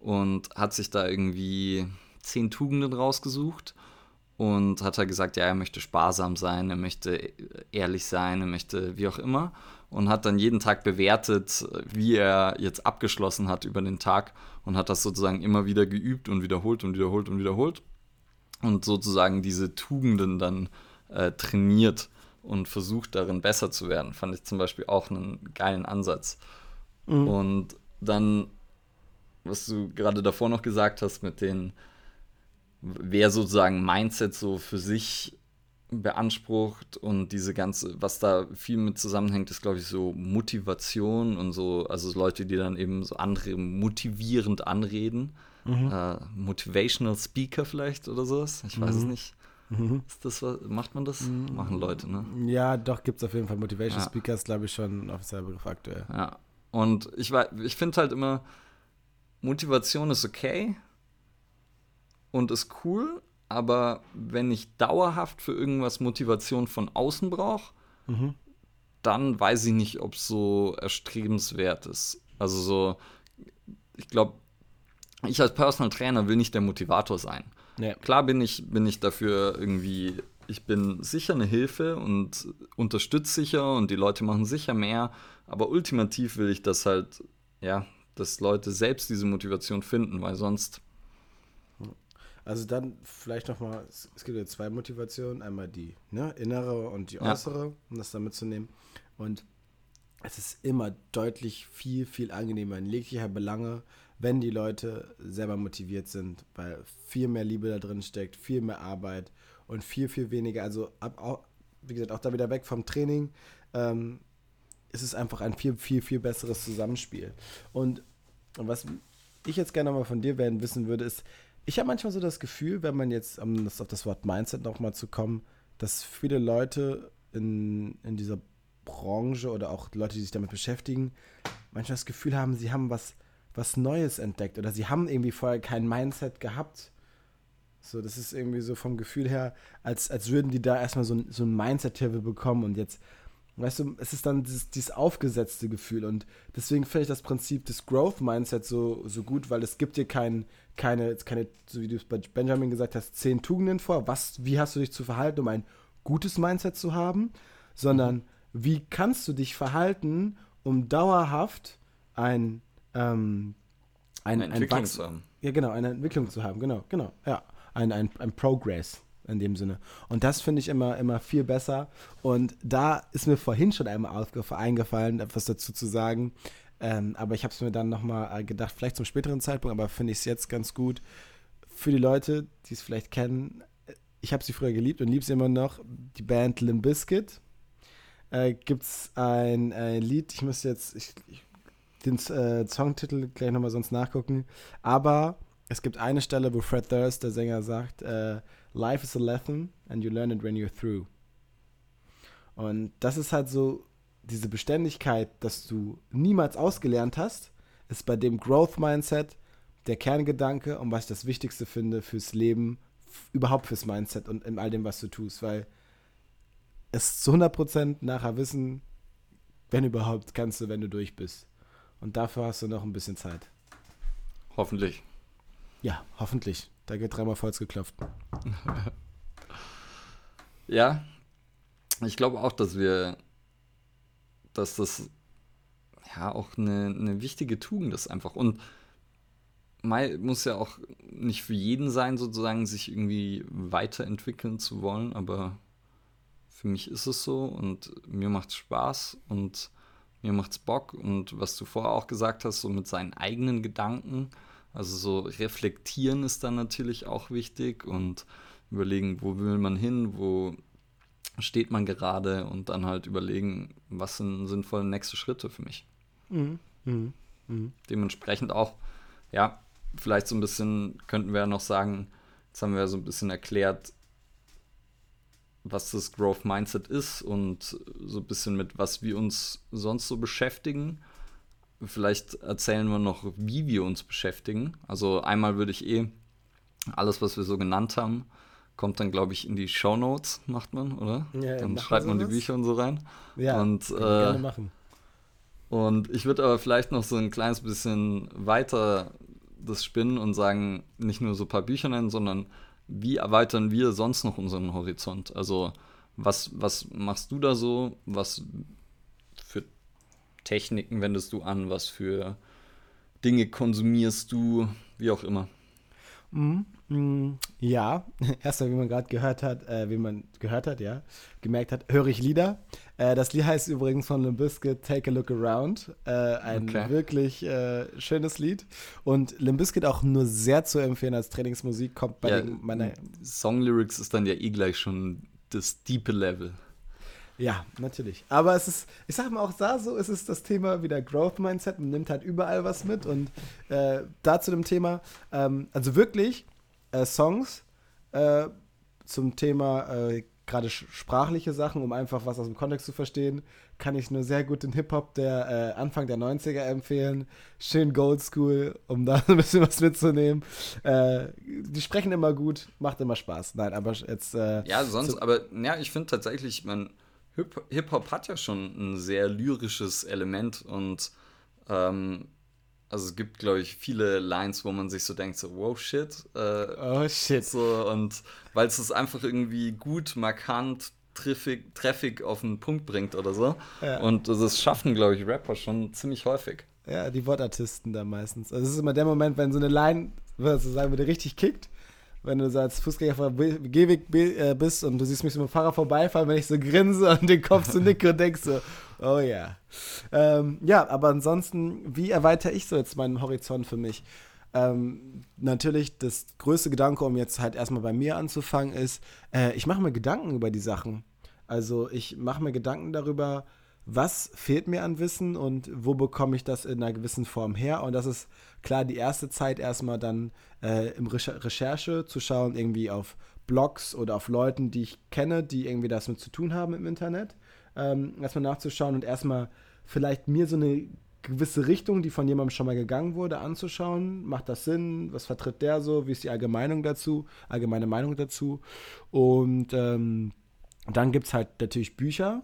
[SPEAKER 1] und hat sich da irgendwie zehn Tugenden rausgesucht und hat halt gesagt, ja, er möchte sparsam sein, er möchte ehrlich sein, er möchte wie auch immer und hat dann jeden Tag bewertet, wie er jetzt abgeschlossen hat über den Tag und hat das sozusagen immer wieder geübt und wiederholt und wiederholt und wiederholt und sozusagen diese Tugenden dann äh, trainiert und versucht darin besser zu werden. Fand ich zum Beispiel auch einen geilen Ansatz. Mhm. Und dann, was du gerade davor noch gesagt hast, mit den, wer sozusagen Mindset so für sich beansprucht und diese ganze, was da viel mit zusammenhängt, ist, glaube ich, so Motivation und so, also Leute, die dann eben so andere motivierend anreden. Mhm. Uh, Motivational Speaker vielleicht oder sowas, ich weiß mhm. es nicht. Mhm. Ist das macht man das? Mhm. Machen Leute, ne?
[SPEAKER 2] Ja, doch, gibt es auf jeden Fall Motivation ja. Speakers, glaube ich, schon offizieller Begriff aktuell.
[SPEAKER 1] Ja. Und ich, ich finde halt immer, Motivation ist okay und ist cool, aber wenn ich dauerhaft für irgendwas Motivation von außen brauche, mhm. dann weiß ich nicht, ob es so erstrebenswert ist. Also so, ich glaube, ich als Personal Trainer will nicht der Motivator sein. Ja. Klar bin ich, bin ich dafür irgendwie, ich bin sicher eine Hilfe und unterstütze sicher und die Leute machen sicher mehr, aber ultimativ will ich das halt, ja, dass Leute selbst diese Motivation finden, weil sonst.
[SPEAKER 2] Also dann vielleicht nochmal, es gibt ja zwei Motivationen, einmal die ne, innere und die äußere, ja. um das da mitzunehmen. Und es ist immer deutlich viel, viel angenehmer in jeglicher Belange, wenn die Leute selber motiviert sind, weil viel mehr Liebe da drin steckt, viel mehr Arbeit und viel, viel weniger, also ab, auch, wie gesagt, auch da wieder weg vom Training, ähm, ist es einfach ein viel, viel, viel besseres Zusammenspiel. Und was ich jetzt gerne mal von dir werden wissen würde, ist, ich habe manchmal so das Gefühl, wenn man jetzt, um das, auf das Wort Mindset nochmal zu kommen, dass viele Leute in, in dieser Branche oder auch Leute, die sich damit beschäftigen, manchmal das Gefühl haben, sie haben was was Neues entdeckt oder sie haben irgendwie vorher kein Mindset gehabt. So, das ist irgendwie so vom Gefühl her, als, als würden die da erstmal so, so ein Mindset-Level bekommen und jetzt, weißt du, es ist dann dieses, dieses aufgesetzte Gefühl und deswegen finde ich das Prinzip des Growth-Mindset so, so gut, weil es gibt dir kein, keine, keine, so wie du es bei Benjamin gesagt hast, zehn Tugenden vor, was, wie hast du dich zu verhalten, um ein gutes Mindset zu haben, sondern wie kannst du dich verhalten, um dauerhaft ein ähm, ein, eine Entwicklung ein zu haben. Ja, genau, eine Entwicklung zu haben, genau, genau, ja. Ein, ein, ein Progress in dem Sinne. Und das finde ich immer, immer viel besser. Und da ist mir vorhin schon einmal eingefallen, etwas dazu zu sagen. Ähm, aber ich habe es mir dann nochmal äh, gedacht, vielleicht zum späteren Zeitpunkt, aber finde ich es jetzt ganz gut. Für die Leute, die es vielleicht kennen, ich habe sie früher geliebt und liebe sie immer noch, die Band Limp Bizkit. Äh, Gibt es ein, ein Lied, ich muss jetzt, ich, ich den äh, Songtitel gleich nochmal sonst nachgucken. Aber es gibt eine Stelle, wo Fred Durst, der Sänger, sagt, äh, Life is a lesson and you learn it when you're through. Und das ist halt so diese Beständigkeit, dass du niemals ausgelernt hast, ist bei dem Growth Mindset der Kerngedanke und was ich das Wichtigste finde fürs Leben, überhaupt fürs Mindset und in all dem, was du tust, weil es zu 100% nachher wissen, wenn überhaupt, kannst du, wenn du durch bist. Und dafür hast du noch ein bisschen Zeit.
[SPEAKER 1] Hoffentlich.
[SPEAKER 2] Ja, hoffentlich. Da geht dreimal Holz geklopft.
[SPEAKER 1] ja, ich glaube auch, dass wir, dass das ja auch eine, eine wichtige Tugend ist einfach. Und muss ja auch nicht für jeden sein, sozusagen, sich irgendwie weiterentwickeln zu wollen, aber für mich ist es so und mir macht es Spaß und mir macht's Bock und was du vorher auch gesagt hast, so mit seinen eigenen Gedanken, also so reflektieren ist dann natürlich auch wichtig und überlegen, wo will man hin, wo steht man gerade und dann halt überlegen, was sind sinnvolle nächste Schritte für mich. Mhm. Mhm. Mhm. Dementsprechend auch, ja, vielleicht so ein bisschen könnten wir ja noch sagen, jetzt haben wir ja so ein bisschen erklärt, was das Growth Mindset ist und so ein bisschen mit was wir uns sonst so beschäftigen. Vielleicht erzählen wir noch, wie wir uns beschäftigen. Also einmal würde ich eh alles, was wir so genannt haben, kommt dann, glaube ich, in die Show Notes, macht man, oder? Ja, dann schreibt man die Bücher und so rein. Ja, und, äh, gerne machen. Und ich würde aber vielleicht noch so ein kleines bisschen weiter das spinnen und sagen, nicht nur so ein paar Bücher nennen, sondern wie erweitern wir sonst noch unseren Horizont? Also was, was machst du da so? Was für Techniken wendest du an? Was für Dinge konsumierst du? Wie auch immer.
[SPEAKER 2] Mhm. Mm, ja, erstmal, wie man gerade gehört hat, äh, wie man gehört hat, ja, gemerkt hat, höre ich Lieder. Äh, das Lied heißt übrigens von Limp Bizkit Take a Look Around. Äh, ein okay. wirklich äh, schönes Lied. Und Limp Bizkit auch nur sehr zu empfehlen als Trainingsmusik, kommt bei
[SPEAKER 1] ja, meiner. Songlyrics ist dann ja eh gleich schon das diepe Level.
[SPEAKER 2] Ja, natürlich. Aber es ist, ich sag mal auch da so, es ist das Thema wieder Growth Mindset. Man nimmt halt überall was mit. Und äh, da zu dem Thema, ähm, also wirklich, äh, Songs äh, zum Thema äh, gerade sprachliche Sachen, um einfach was aus dem Kontext zu verstehen, kann ich nur sehr gut den Hip-Hop der äh, Anfang der 90er empfehlen. Schön Gold School, um da ein bisschen was mitzunehmen. Äh, die sprechen immer gut, macht immer Spaß. Nein, aber jetzt. Äh,
[SPEAKER 1] ja, sonst, aber ja, ich finde tatsächlich, man, Hip-Hop hat ja schon ein sehr lyrisches Element und ähm, also es gibt, glaube ich, viele Lines, wo man sich so denkt, so, wow, shit. Äh,
[SPEAKER 2] oh, shit.
[SPEAKER 1] So, und weil es es einfach irgendwie gut, markant, treffig, treffig auf den Punkt bringt oder so. Ja. Und das schaffen, glaube ich, Rapper schon ziemlich häufig.
[SPEAKER 2] Ja, die Wortartisten da meistens. Also es ist immer der Moment, wenn so eine Line, würdest du sagen, würde richtig kickt, wenn du so als Fußgänger auf Gehweg äh, bist und du siehst mich so mit dem Fahrrad vorbeifahren, wenn ich so grinse und den Kopf so nicke und denkst so, oh ja. Ähm, ja, aber ansonsten, wie erweitere ich so jetzt meinen Horizont für mich? Ähm, natürlich, das größte Gedanke, um jetzt halt erstmal bei mir anzufangen, ist, äh, ich mache mir Gedanken über die Sachen. Also ich mache mir Gedanken darüber, was fehlt mir an Wissen und wo bekomme ich das in einer gewissen Form her. Und das ist klar die erste Zeit erstmal dann äh, im Recherche zu schauen, irgendwie auf Blogs oder auf Leuten, die ich kenne, die irgendwie das mit zu tun haben im Internet. Ähm, erstmal nachzuschauen und erstmal vielleicht mir so eine gewisse Richtung, die von jemandem schon mal gegangen wurde, anzuschauen. Macht das Sinn? Was vertritt der so? Wie ist die allgemeine dazu? Allgemeine Meinung dazu? Und ähm, dann gibt es halt natürlich Bücher,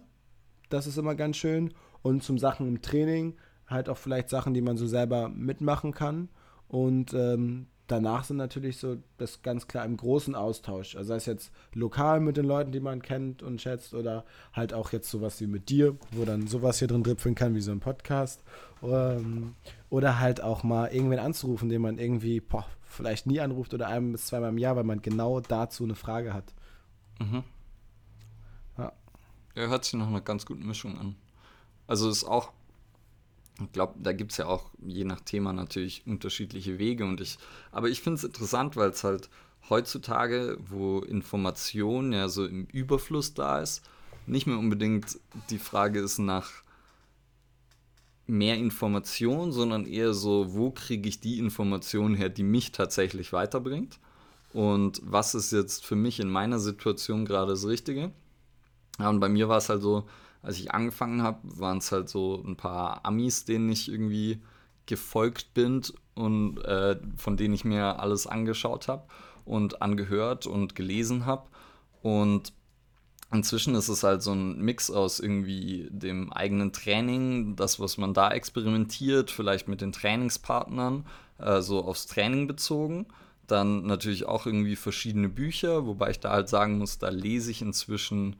[SPEAKER 2] das ist immer ganz schön. Und zum Sachen im Training halt auch vielleicht Sachen, die man so selber mitmachen kann. Und ähm, danach sind natürlich so das ganz klar im großen Austausch. Also sei es jetzt lokal mit den Leuten, die man kennt und schätzt, oder halt auch jetzt sowas wie mit dir, wo dann sowas hier drin dripfeln kann, wie so ein Podcast. Ähm, oder halt auch mal irgendwen anzurufen, den man irgendwie boah, vielleicht nie anruft oder ein bis zweimal im Jahr, weil man genau dazu eine Frage hat. Mhm.
[SPEAKER 1] Ja, hört sich nach einer ganz guten Mischung an. Also ist auch, ich glaube, da gibt es ja auch je nach Thema natürlich unterschiedliche Wege und ich, aber ich finde es interessant, weil es halt heutzutage, wo Information ja so im Überfluss da ist, nicht mehr unbedingt die Frage ist nach mehr Information, sondern eher so, wo kriege ich die Information her, die mich tatsächlich weiterbringt und was ist jetzt für mich in meiner Situation gerade das Richtige. Ja, und bei mir war es halt so, als ich angefangen habe, waren es halt so ein paar Amis, denen ich irgendwie gefolgt bin und äh, von denen ich mir alles angeschaut habe und angehört und gelesen habe. Und inzwischen ist es halt so ein Mix aus irgendwie dem eigenen Training, das, was man da experimentiert, vielleicht mit den Trainingspartnern, äh, so aufs Training bezogen. Dann natürlich auch irgendwie verschiedene Bücher, wobei ich da halt sagen muss, da lese ich inzwischen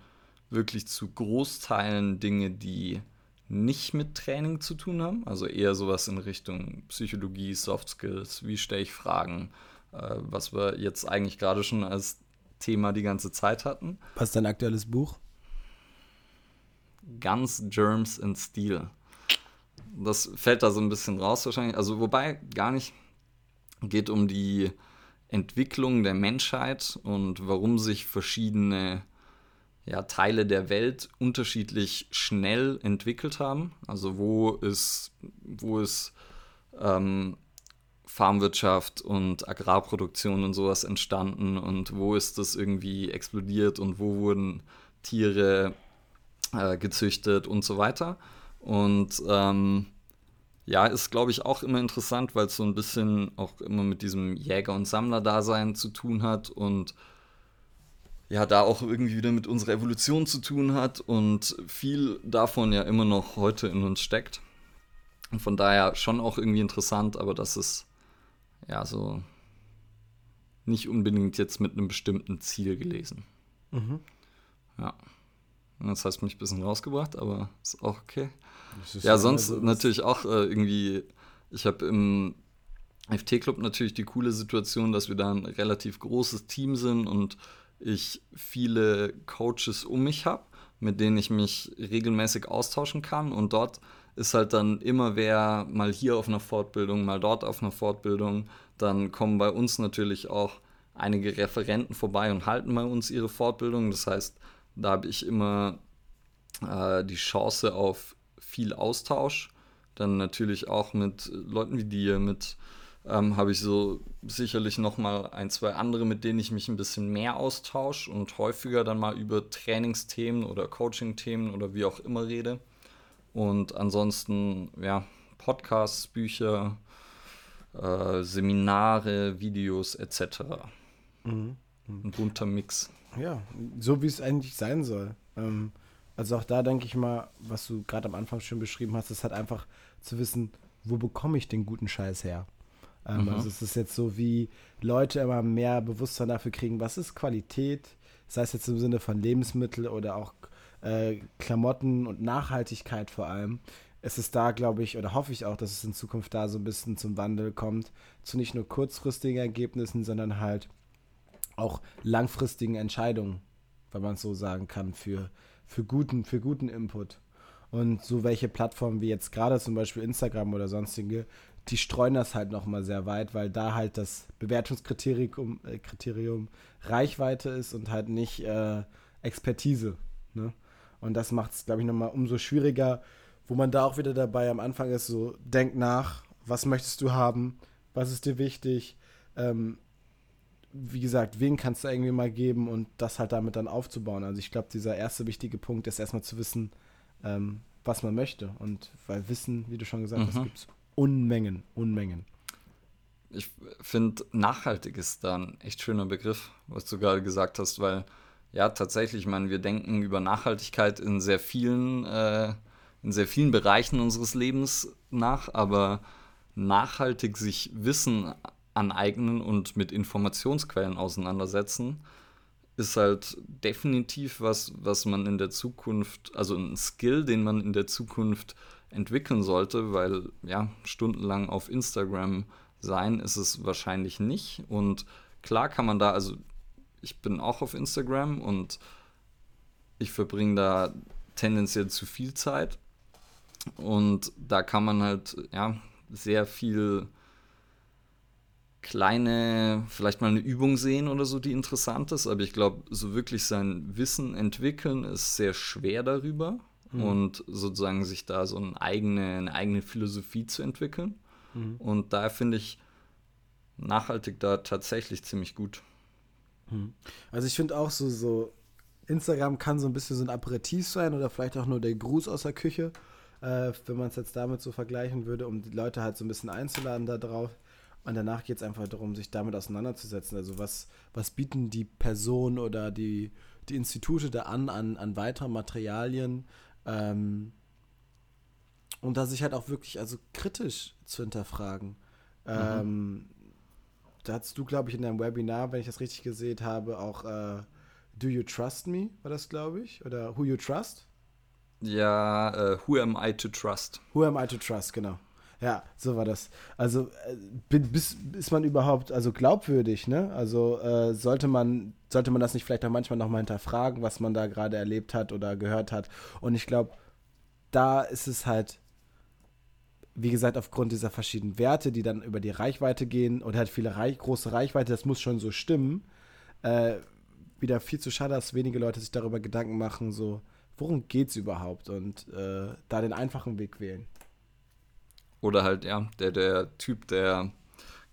[SPEAKER 1] wirklich zu Großteilen Dinge, die nicht mit Training zu tun haben, also eher sowas in Richtung Psychologie, Soft Skills, wie stelle ich Fragen, äh, was wir jetzt eigentlich gerade schon als Thema die ganze Zeit hatten.
[SPEAKER 2] Was ist dein aktuelles Buch?
[SPEAKER 1] Guns, Germs and Steel. Das fällt da so ein bisschen raus wahrscheinlich. Also wobei gar nicht geht um die Entwicklung der Menschheit und warum sich verschiedene ja, Teile der Welt unterschiedlich schnell entwickelt haben. Also wo ist, wo ist ähm, Farmwirtschaft und Agrarproduktion und sowas entstanden und wo ist das irgendwie explodiert und wo wurden Tiere äh, gezüchtet und so weiter. Und ähm, ja, ist, glaube ich, auch immer interessant, weil es so ein bisschen auch immer mit diesem Jäger- und Sammler-Dasein zu tun hat und ja da auch irgendwie wieder mit unserer Evolution zu tun hat und viel davon ja immer noch heute in uns steckt. Und von daher schon auch irgendwie interessant, aber das ist ja so nicht unbedingt jetzt mit einem bestimmten Ziel gelesen. Mhm. Ja. Das heißt mich ein bisschen rausgebracht, aber ist auch okay. Ist ja, sonst also natürlich auch äh, irgendwie, ich habe im FT-Club natürlich die coole Situation, dass wir da ein relativ großes Team sind und ich viele Coaches um mich habe, mit denen ich mich regelmäßig austauschen kann. Und dort ist halt dann immer wer mal hier auf einer Fortbildung, mal dort auf einer Fortbildung. Dann kommen bei uns natürlich auch einige Referenten vorbei und halten bei uns ihre Fortbildung. Das heißt, da habe ich immer äh, die Chance auf viel Austausch. Dann natürlich auch mit Leuten wie dir, mit ähm, habe ich so sicherlich noch mal ein, zwei andere, mit denen ich mich ein bisschen mehr austausche und häufiger dann mal über Trainingsthemen oder Coaching-Themen oder wie auch immer rede. Und ansonsten, ja, Podcasts, Bücher, äh, Seminare, Videos etc. Mhm. Mhm. Ein bunter Mix.
[SPEAKER 2] Ja, so wie es eigentlich sein soll. Ähm, also auch da denke ich mal, was du gerade am Anfang schon beschrieben hast, ist halt einfach zu wissen, wo bekomme ich den guten Scheiß her? Ähm,
[SPEAKER 1] Mhm.
[SPEAKER 2] Also es ist jetzt so, wie Leute immer mehr Bewusstsein dafür kriegen, was ist Qualität, sei es jetzt im Sinne von Lebensmittel oder auch äh, Klamotten und Nachhaltigkeit vor allem. Es ist da, glaube ich, oder hoffe ich auch, dass es in Zukunft da so ein bisschen zum Wandel kommt, zu nicht nur kurzfristigen Ergebnissen, sondern halt auch langfristigen Entscheidungen, wenn man es so sagen kann, für, für, guten, für guten Input. Und so welche Plattformen wie jetzt gerade zum Beispiel Instagram oder sonstige, die streuen das halt nochmal sehr weit, weil da halt das Bewertungskriterium äh, Kriterium Reichweite ist und halt nicht äh, Expertise. Ne? Und das macht es, glaube ich, nochmal umso schwieriger, wo man da auch wieder dabei am Anfang ist, so denk nach, was möchtest du haben, was ist dir wichtig, ähm, wie gesagt, wen kannst du irgendwie mal geben und das halt damit dann aufzubauen. Also ich glaube, dieser erste wichtige Punkt ist erstmal zu wissen, ähm, was man möchte. Und weil Wissen, wie du schon gesagt hast,
[SPEAKER 1] Mhm.
[SPEAKER 2] gibt es Unmengen, Unmengen.
[SPEAKER 1] Ich finde, nachhaltig ist da ein echt schöner Begriff, was du gerade gesagt hast, weil ja, tatsächlich, ich meine, wir denken über Nachhaltigkeit in sehr vielen, äh, in sehr vielen Bereichen unseres Lebens nach, aber nachhaltig sich Wissen aneignen und mit Informationsquellen auseinandersetzen, ist halt definitiv was, was man in der Zukunft, also ein Skill, den man in der Zukunft entwickeln sollte, weil ja, stundenlang auf Instagram sein ist es wahrscheinlich nicht. Und klar kann man da, also ich bin auch auf Instagram und ich verbringe da tendenziell zu viel Zeit. Und da kann man halt, ja, sehr viel kleine, vielleicht mal eine Übung sehen oder so, die interessant ist. Aber ich glaube, so wirklich sein Wissen entwickeln ist sehr schwer darüber.
[SPEAKER 2] Mhm.
[SPEAKER 1] Und sozusagen sich da so eine eigene, eine eigene Philosophie zu entwickeln.
[SPEAKER 2] Mhm.
[SPEAKER 1] Und daher finde ich nachhaltig da tatsächlich ziemlich gut.
[SPEAKER 2] Also ich finde auch so, so, Instagram kann so ein bisschen so ein Aperitif sein oder vielleicht auch nur der Gruß aus der Küche, äh, wenn man es jetzt damit so vergleichen würde, um die Leute halt so ein bisschen einzuladen da drauf. Und danach geht es einfach darum, sich damit auseinanderzusetzen. Also was, was bieten die Personen oder die, die Institute da an, an, an weiteren Materialien? Ähm, und da sich halt auch wirklich also kritisch zu hinterfragen. Ähm, da hast du, glaube ich, in deinem Webinar, wenn ich das richtig gesehen habe, auch äh, Do You Trust Me, war das, glaube ich? Oder Who You Trust?
[SPEAKER 1] Ja, äh, who am I to trust?
[SPEAKER 2] Who am I to trust, genau. Ja, so war das. Also äh, bis, ist man überhaupt also glaubwürdig, ne? Also äh, sollte man sollte man das nicht vielleicht auch manchmal noch mal hinterfragen, was man da gerade erlebt hat oder gehört hat. Und ich glaube, da ist es halt wie gesagt, aufgrund dieser verschiedenen Werte, die dann über die Reichweite gehen und halt viele Reich, große Reichweite, das muss schon so stimmen, äh, wieder viel zu schade, dass wenige Leute sich darüber Gedanken machen, so, worum geht's überhaupt und äh, da den einfachen Weg wählen.
[SPEAKER 1] Oder halt, ja, der, der Typ, der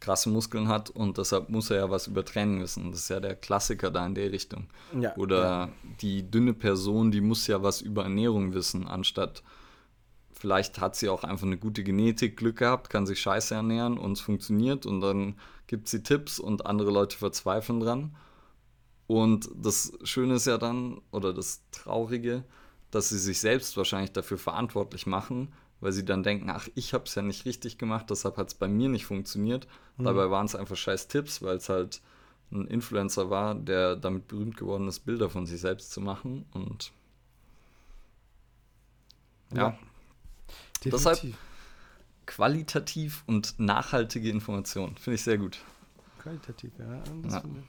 [SPEAKER 1] krasse Muskeln hat und deshalb muss er ja was über Training wissen. Das ist ja der Klassiker da in der Richtung.
[SPEAKER 2] Ja,
[SPEAKER 1] Oder
[SPEAKER 2] ja.
[SPEAKER 1] die dünne Person, die muss ja was über Ernährung wissen, anstatt vielleicht hat sie auch einfach eine gute Genetik, Glück gehabt, kann sich scheiße ernähren und es funktioniert und dann gibt sie Tipps und andere Leute verzweifeln dran. Und das Schöne ist ja dann, oder das Traurige, dass sie sich selbst wahrscheinlich dafür verantwortlich machen, weil sie dann denken, ach, ich habe es ja nicht richtig gemacht, deshalb hat es bei mir nicht funktioniert. Dabei waren es einfach scheiß Tipps, weil es halt ein Influencer war, der damit berühmt geworden ist, Bilder von sich selbst zu machen. Und ja, Deshalb-
[SPEAKER 2] Definitiv.
[SPEAKER 1] qualitativ und nachhaltige Information. Finde ich sehr gut.
[SPEAKER 2] Qualitativ, ja. Das
[SPEAKER 1] Ja.
[SPEAKER 2] finde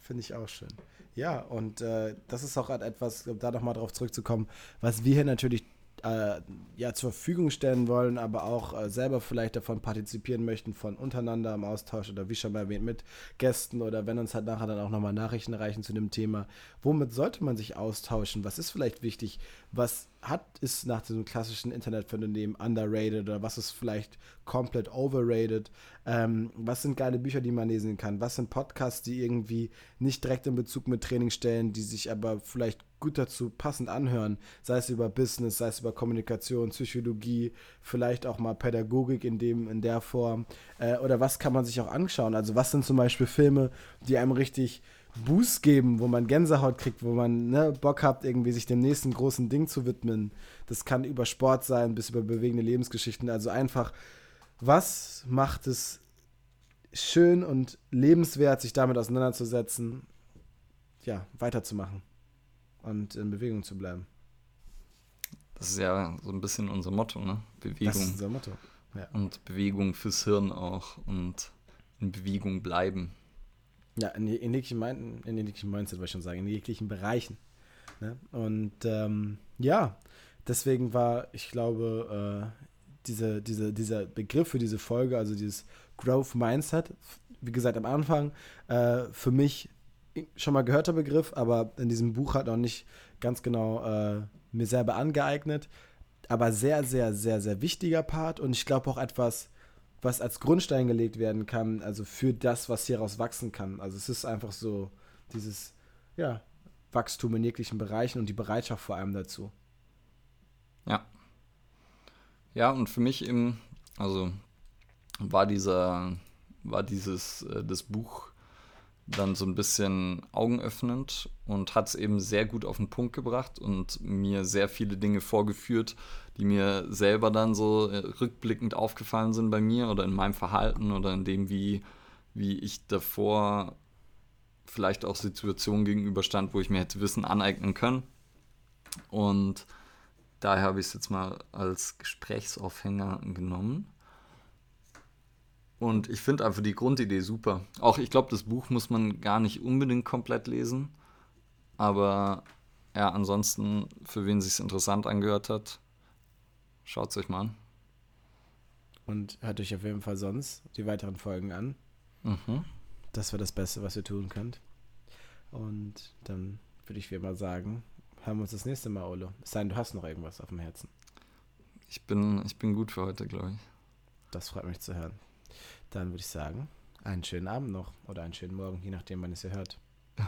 [SPEAKER 2] find ich auch schön. Ja, und äh, das ist auch halt etwas, um da nochmal drauf zurückzukommen, was wir hier natürlich äh, ja, zur Verfügung stellen wollen, aber auch äh, selber vielleicht davon partizipieren möchten, von untereinander im Austausch oder wie schon mal erwähnt, mit Gästen oder wenn uns halt nachher dann auch nochmal Nachrichten erreichen zu dem Thema. Womit sollte man sich austauschen? Was ist vielleicht wichtig? Was hat, ist nach diesem klassischen Internetphänomen underrated oder was ist vielleicht komplett overrated? Ähm, was sind geile Bücher, die man lesen kann? Was sind Podcasts, die irgendwie nicht direkt in Bezug mit Training stellen, die sich aber vielleicht gut dazu passend anhören? Sei es über Business, sei es über Kommunikation, Psychologie, vielleicht auch mal Pädagogik in, dem, in der Form. Äh, oder was kann man sich auch anschauen? Also was sind zum Beispiel Filme, die einem richtig Boost geben, wo man Gänsehaut kriegt, wo man ne, Bock hat, irgendwie sich dem nächsten großen Ding zu widmen. Das kann über Sport sein, bis über bewegende Lebensgeschichten. Also einfach, was macht es schön und lebenswert, sich damit auseinanderzusetzen, ja, weiterzumachen und in Bewegung zu bleiben.
[SPEAKER 1] Das ist ja so ein bisschen unser Motto, ne? Bewegung. Das ist unser Motto. Ja. Und Bewegung fürs Hirn auch und in Bewegung bleiben.
[SPEAKER 2] Ja, in, in, jeglichen, in jeglichen Mindset, würde ich schon sagen, in jeglichen Bereichen. Ne? Und ähm, ja, deswegen war, ich glaube, äh, diese, diese, dieser Begriff für diese Folge, also dieses Growth Mindset, wie gesagt am Anfang, äh, für mich schon mal gehörter Begriff, aber in diesem Buch hat noch nicht ganz genau äh, mir selber angeeignet. Aber sehr, sehr, sehr, sehr wichtiger Part und ich glaube auch etwas, was als Grundstein gelegt werden kann, also für das, was hieraus wachsen kann. Also es ist einfach so dieses, ja, Wachstum in jeglichen Bereichen und die Bereitschaft vor allem dazu.
[SPEAKER 1] Ja. Ja, und für mich eben, also war dieser, war dieses, äh, das Buch dann so ein bisschen augenöffnend und hat es eben sehr gut auf den Punkt gebracht und mir sehr viele Dinge vorgeführt, die mir selber dann so äh, rückblickend aufgefallen sind bei mir oder in meinem Verhalten oder in dem, wie, wie ich davor vielleicht auch Situationen gegenüberstand, wo ich mir hätte Wissen aneignen können. Und daher habe ich es jetzt mal als Gesprächsaufhänger genommen. Und ich finde einfach die Grundidee super. Auch ich glaube, das Buch muss man gar nicht unbedingt komplett lesen. Aber ja, ansonsten, für wen sich interessant angehört hat, schaut es euch mal an.
[SPEAKER 2] Und hört euch auf jeden Fall sonst die weiteren Folgen an. Mhm. Das wäre das Beste, was ihr tun könnt. Und dann würde ich wie immer sagen, hören wir uns das nächste Mal, Olo. Es sei denn, du hast noch irgendwas auf dem Herzen.
[SPEAKER 1] Ich bin, ich bin gut für heute, glaube ich.
[SPEAKER 2] Das freut mich zu hören. Dann würde ich sagen, einen schönen Abend noch oder einen schönen Morgen, je nachdem, wann es ihr hört.